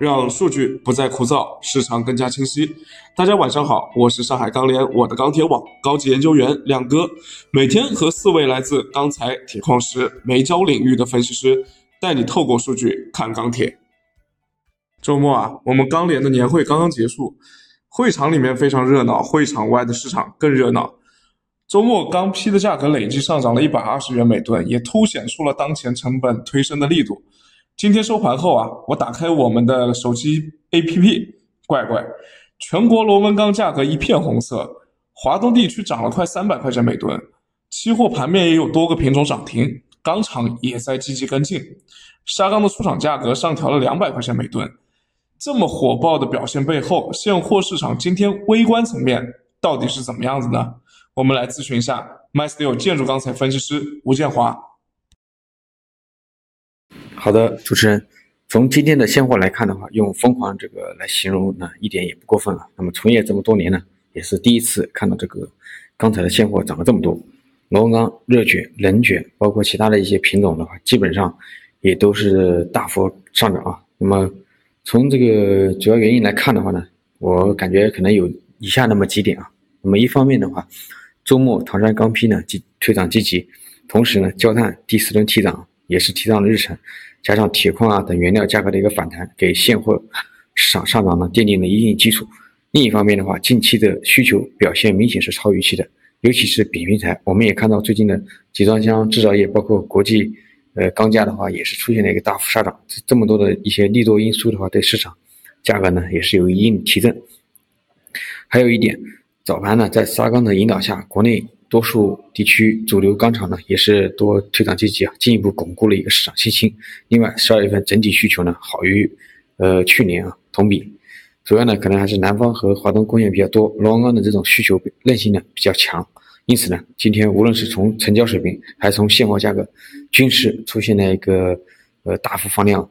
让数据不再枯燥，市场更加清晰。大家晚上好，我是上海钢联我的钢铁网高级研究员亮哥，每天和四位来自钢材、铁矿石、煤焦领域的分析师，带你透过数据看钢铁。周末啊，我们钢联的年会刚刚结束，会场里面非常热闹，会场外的市场更热闹。周末钢坯的价格累计上涨了一百二十元每吨，也凸显出了当前成本推升的力度。今天收盘后啊，我打开我们的手机 APP，怪怪，全国螺纹钢价格一片红色，华东地区涨了快三百块钱每吨，期货盘面也有多个品种涨停，钢厂也在积极跟进，沙钢的出厂价格上调了两百块钱每吨。这么火爆的表现背后，现货市场今天微观层面到底是怎么样子呢？我们来咨询一下 MySteel 建筑钢材分析师吴建华。好的，主持人，从今天的现货来看的话，用疯狂这个来形容呢，一点也不过分啊。那么从业这么多年呢，也是第一次看到这个钢材的现货涨了这么多。螺纹钢、热卷、冷卷，包括其他的一些品种的话，基本上也都是大幅上涨啊。那么从这个主要原因来看的话呢，我感觉可能有以下那么几点啊。那么一方面的话，周末唐山钢坯呢积推涨积极，同时呢焦炭第四轮提涨也是提上了日程，加上铁矿啊等原料价格的一个反弹，给现货市场上涨呢奠定了一定基础。另一方面的话，近期的需求表现明显是超预期的，尤其是扁平台，我们也看到最近的集装箱制造业，包括国际呃钢价的话也是出现了一个大幅上涨，这么多的一些利多因素的话，对市场价格呢也是有一定提振。还有一点。早盘呢，在沙钢的引导下，国内多数地区主流钢厂呢也是多推涨积极啊，进一步巩固了一个市场信心。另外，十二月份整体需求呢好于呃去年啊同比，主要呢可能还是南方和华东工业比较多，螺纹钢的这种需求韧性呢比较强。因此呢，今天无论是从成交水平，还是从现货价格，均是出现了一个呃大幅放量。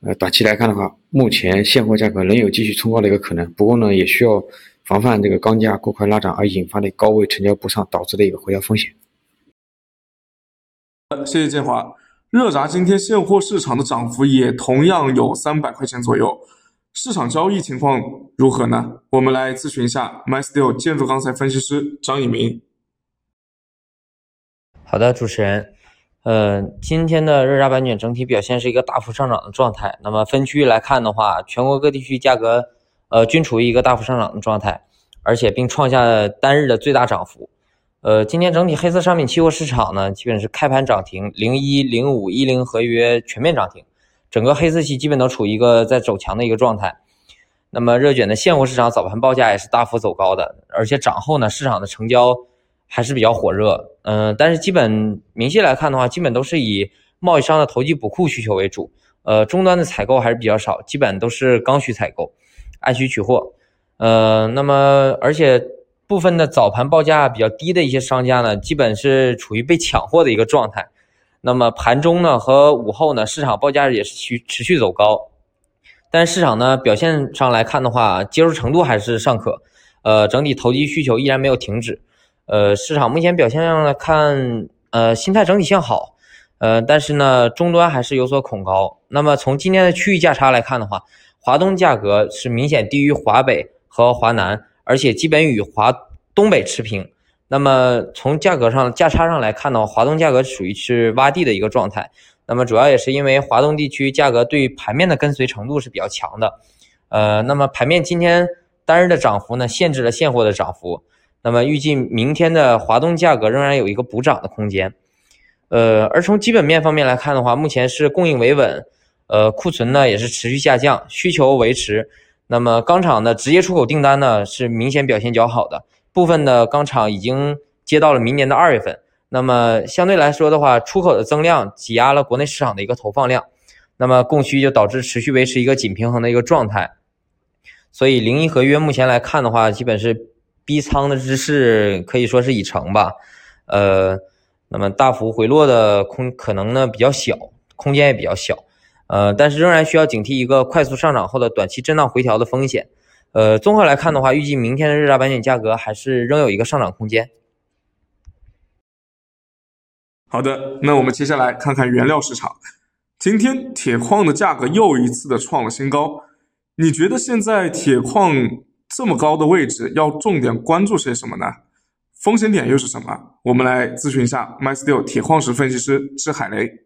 呃，短期来看的话，目前现货价格仍有继续冲高的一个可能，不过呢，也需要。防范这个钢价过快拉涨而引发的高位成交不上导致的一个回调风险。谢谢建华。热轧今天现货市场的涨幅也同样有三百块钱左右，市场交易情况如何呢？我们来咨询一下 MySteel 建筑钢材分析师张以明。好的，主持人，呃，今天的热轧板卷整体表现是一个大幅上涨的状态。那么分区域来看的话，全国各地区价格。呃，均处于一个大幅上涨的状态，而且并创下单日的最大涨幅。呃，今天整体黑色商品期货市场呢，基本是开盘涨停，零一、零五、一零合约全面涨停，整个黑色系基本都处于一个在走强的一个状态。那么热卷的现货市场早盘报价也是大幅走高的，而且涨后呢，市场的成交还是比较火热。嗯，但是基本明细来看的话，基本都是以贸易商的投机补库需求为主，呃，终端的采购还是比较少，基本都是刚需采购。按需取货，呃，那么而且部分的早盘报价比较低的一些商家呢，基本是处于被抢货的一个状态。那么盘中呢和午后呢，市场报价也是持持续走高，但市场呢表现上来看的话，接受程度还是尚可。呃，整体投机需求依然没有停止。呃，市场目前表现上来看，呃，心态整体向好。呃，但是呢，终端还是有所恐高。那么从今天的区域价差来看的话，华东价格是明显低于华北和华南，而且基本与华东北持平。那么从价格上价差上来看的话，华东价格属于是洼地的一个状态。那么主要也是因为华东地区价格对盘面的跟随程度是比较强的。呃，那么盘面今天单日的涨幅呢，限制了现货的涨幅。那么预计明天的华东价格仍然有一个补涨的空间。呃，而从基本面方面来看的话，目前是供应维稳。呃，库存呢也是持续下降，需求维持。那么钢厂的直接出口订单呢是明显表现较好的，部分的钢厂已经接到了明年的二月份。那么相对来说的话，出口的增量挤压了国内市场的一个投放量，那么供需就导致持续维持一个紧平衡的一个状态。所以零一合约目前来看的话，基本是逼仓的之势可以说是已成吧。呃，那么大幅回落的空可能呢比较小，空间也比较小。呃，但是仍然需要警惕一个快速上涨后的短期震荡回调的风险。呃，综合来看的话，预计明天的日轧板卷价格还是仍有一个上涨空间。好的，那我们接下来看看原料市场。今天铁矿的价格又一次的创了新高，你觉得现在铁矿这么高的位置，要重点关注些什么呢？风险点又是什么？我们来咨询一下 MySteel 铁矿石分析师支海雷。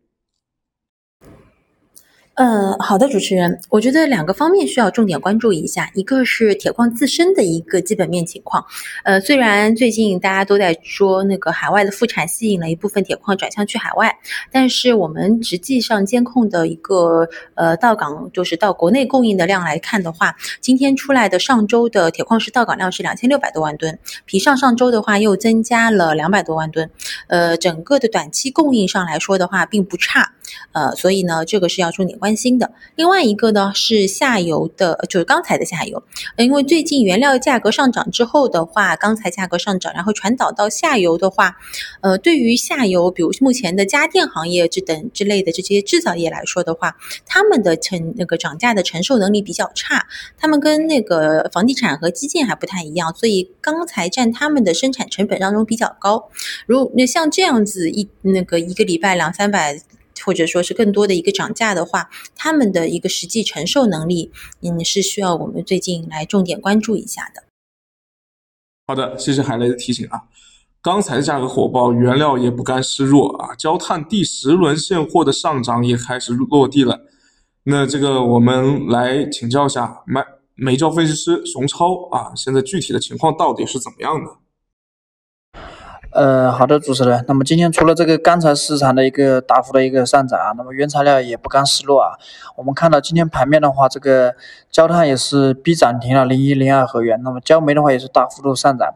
呃，好的，主持人，我觉得两个方面需要重点关注一下，一个是铁矿自身的一个基本面情况。呃，虽然最近大家都在说那个海外的复产吸引了一部分铁矿转向去海外，但是我们实际上监控的一个呃到港，就是到国内供应的量来看的话，今天出来的上周的铁矿石到港量是两千六百多万吨，比上上周的话又增加了两百多万吨。呃，整个的短期供应上来说的话，并不差。呃，所以呢，这个是要重点关担心的。另外一个呢是下游的，就是钢材的下游，因为最近原料价格上涨之后的话，钢材价格上涨，然后传导到下游的话，呃，对于下游，比如目前的家电行业这等之类的这些制造业来说的话，他们的承那个涨价的承受能力比较差，他们跟那个房地产和基建还不太一样，所以钢材占他们的生产成本当中比较高。如那像这样子一那个一个礼拜两三百。或者说是更多的一个涨价的话，他们的一个实际承受能力，嗯，是需要我们最近来重点关注一下的。好的，谢谢海雷的提醒啊。钢材价格火爆，原料也不甘示弱啊。焦炭第十轮现货的上涨也开始落地了。那这个我们来请教一下煤煤焦分析师熊超啊，现在具体的情况到底是怎么样的？呃，好的，主持人。那么今天除了这个钢材市场的一个大幅的一个上涨啊，那么原材料也不甘示弱啊。我们看到今天盘面的话，这个焦炭也是逼涨停了零一零二合元，那么焦煤的话也是大幅度上涨。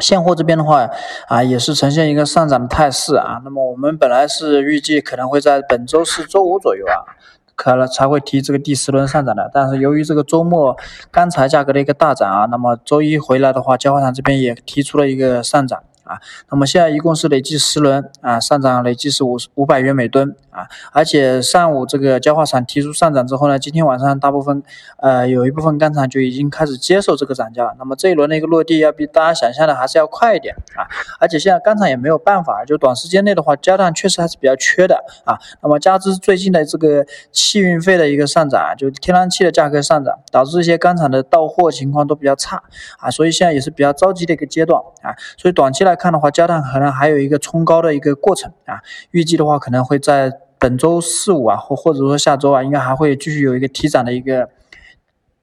现货这边的话啊，也是呈现一个上涨的态势啊。那么我们本来是预计可能会在本周四周五左右啊，可能才会提这个第十轮上涨的，但是由于这个周末钢材价格的一个大涨啊，那么周一回来的话，焦化厂这边也提出了一个上涨。啊，那么现在一共是累计十轮啊，上涨累计是五五百元每吨啊，而且上午这个焦化厂提出上涨之后呢，今天晚上大部分呃有一部分钢厂就已经开始接受这个涨价了。那么这一轮的一个落地要比大家想象的还是要快一点啊，而且现在钢厂也没有办法，就短时间内的话，焦炭确实还是比较缺的啊。那么加之最近的这个气运费的一个上涨，就天然气的价格上涨，导致一些钢厂的到货情况都比较差啊，所以现在也是比较着急的一个阶段啊，所以短期来。来看的话，焦炭可能还有一个冲高的一个过程啊，预计的话可能会在本周四五啊，或或者说下周啊，应该还会继续有一个提涨的一个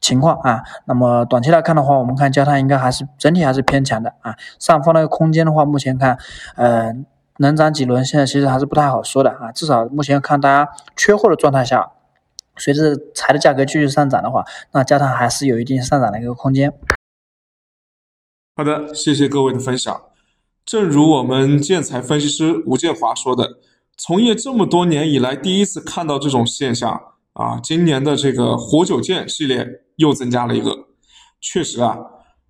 情况啊。那么短期来看的话，我们看焦炭应该还是整体还是偏强的啊。上方那个空间的话，目前看，呃，能涨几轮，现在其实还是不太好说的啊。至少目前看大家缺货的状态下，随着材的价格继续上涨的话，那焦炭还是有一定上涨的一个空间。好的，谢谢各位的分享。正如我们建材分析师吴建华说的，从业这么多年以来，第一次看到这种现象啊！今年的这个活久见系列又增加了一个。确实啊，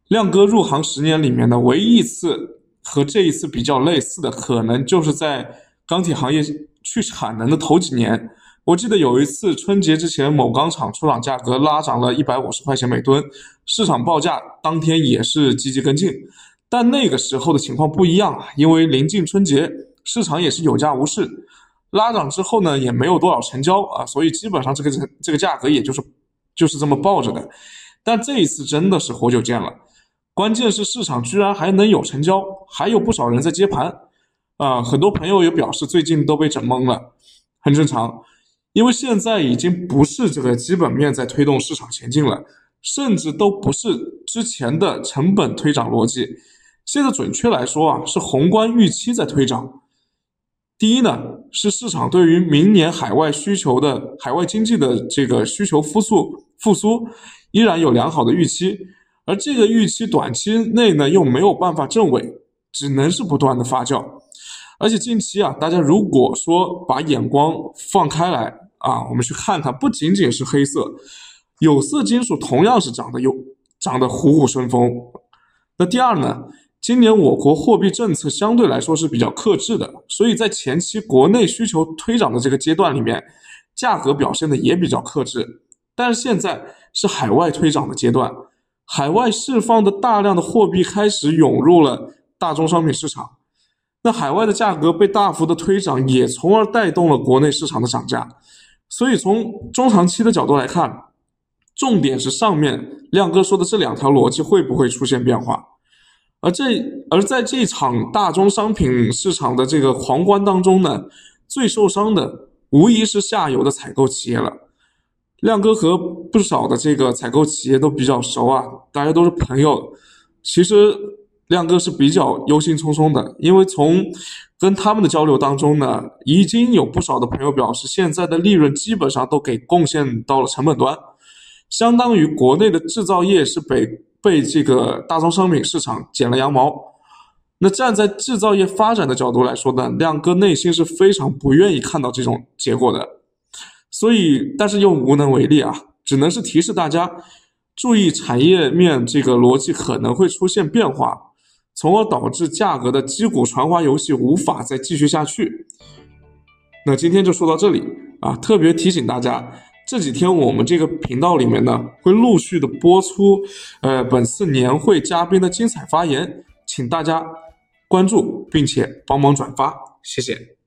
亮哥入行十年里面的唯一一次和这一次比较类似的，可能就是在钢铁行业去产能的头几年。我记得有一次春节之前，某钢厂出厂价格拉涨了一百五十块钱每吨，市场报价当天也是积极跟进。但那个时候的情况不一样啊，因为临近春节，市场也是有价无市，拉涨之后呢，也没有多少成交啊，所以基本上这个这个价格也就是就是这么抱着的。但这一次真的是活久见了，关键是市场居然还能有成交，还有不少人在接盘啊，很多朋友也表示最近都被整懵了，很正常，因为现在已经不是这个基本面在推动市场前进了，甚至都不是之前的成本推涨逻辑。现在准确来说啊，是宏观预期在推涨。第一呢，是市场对于明年海外需求的海外经济的这个需求复苏复苏依然有良好的预期，而这个预期短期内呢又没有办法证伪，只能是不断的发酵。而且近期啊，大家如果说把眼光放开来啊，我们去看看，不仅仅是黑色，有色金属同样是涨得有涨得虎虎生风。那第二呢？今年我国货币政策相对来说是比较克制的，所以在前期国内需求推涨的这个阶段里面，价格表现的也比较克制。但是现在是海外推涨的阶段，海外释放的大量的货币开始涌入了大宗商品市场，那海外的价格被大幅的推涨，也从而带动了国内市场的涨价。所以从中长期的角度来看，重点是上面亮哥说的这两条逻辑会不会出现变化。而这而在这场大宗商品市场的这个狂欢当中呢，最受伤的无疑是下游的采购企业了。亮哥和不少的这个采购企业都比较熟啊，大家都是朋友。其实亮哥是比较忧心忡忡的，因为从跟他们的交流当中呢，已经有不少的朋友表示，现在的利润基本上都给贡献到了成本端，相当于国内的制造业是被。被这个大宗商品市场剪了羊毛，那站在制造业发展的角度来说呢，亮哥内心是非常不愿意看到这种结果的，所以但是又无能为力啊，只能是提示大家注意产业面这个逻辑可能会出现变化，从而导致价格的击鼓传花游戏无法再继续下去。那今天就说到这里啊，特别提醒大家。这几天我们这个频道里面呢，会陆续的播出，呃，本次年会嘉宾的精彩发言，请大家关注并且帮忙转发，谢谢。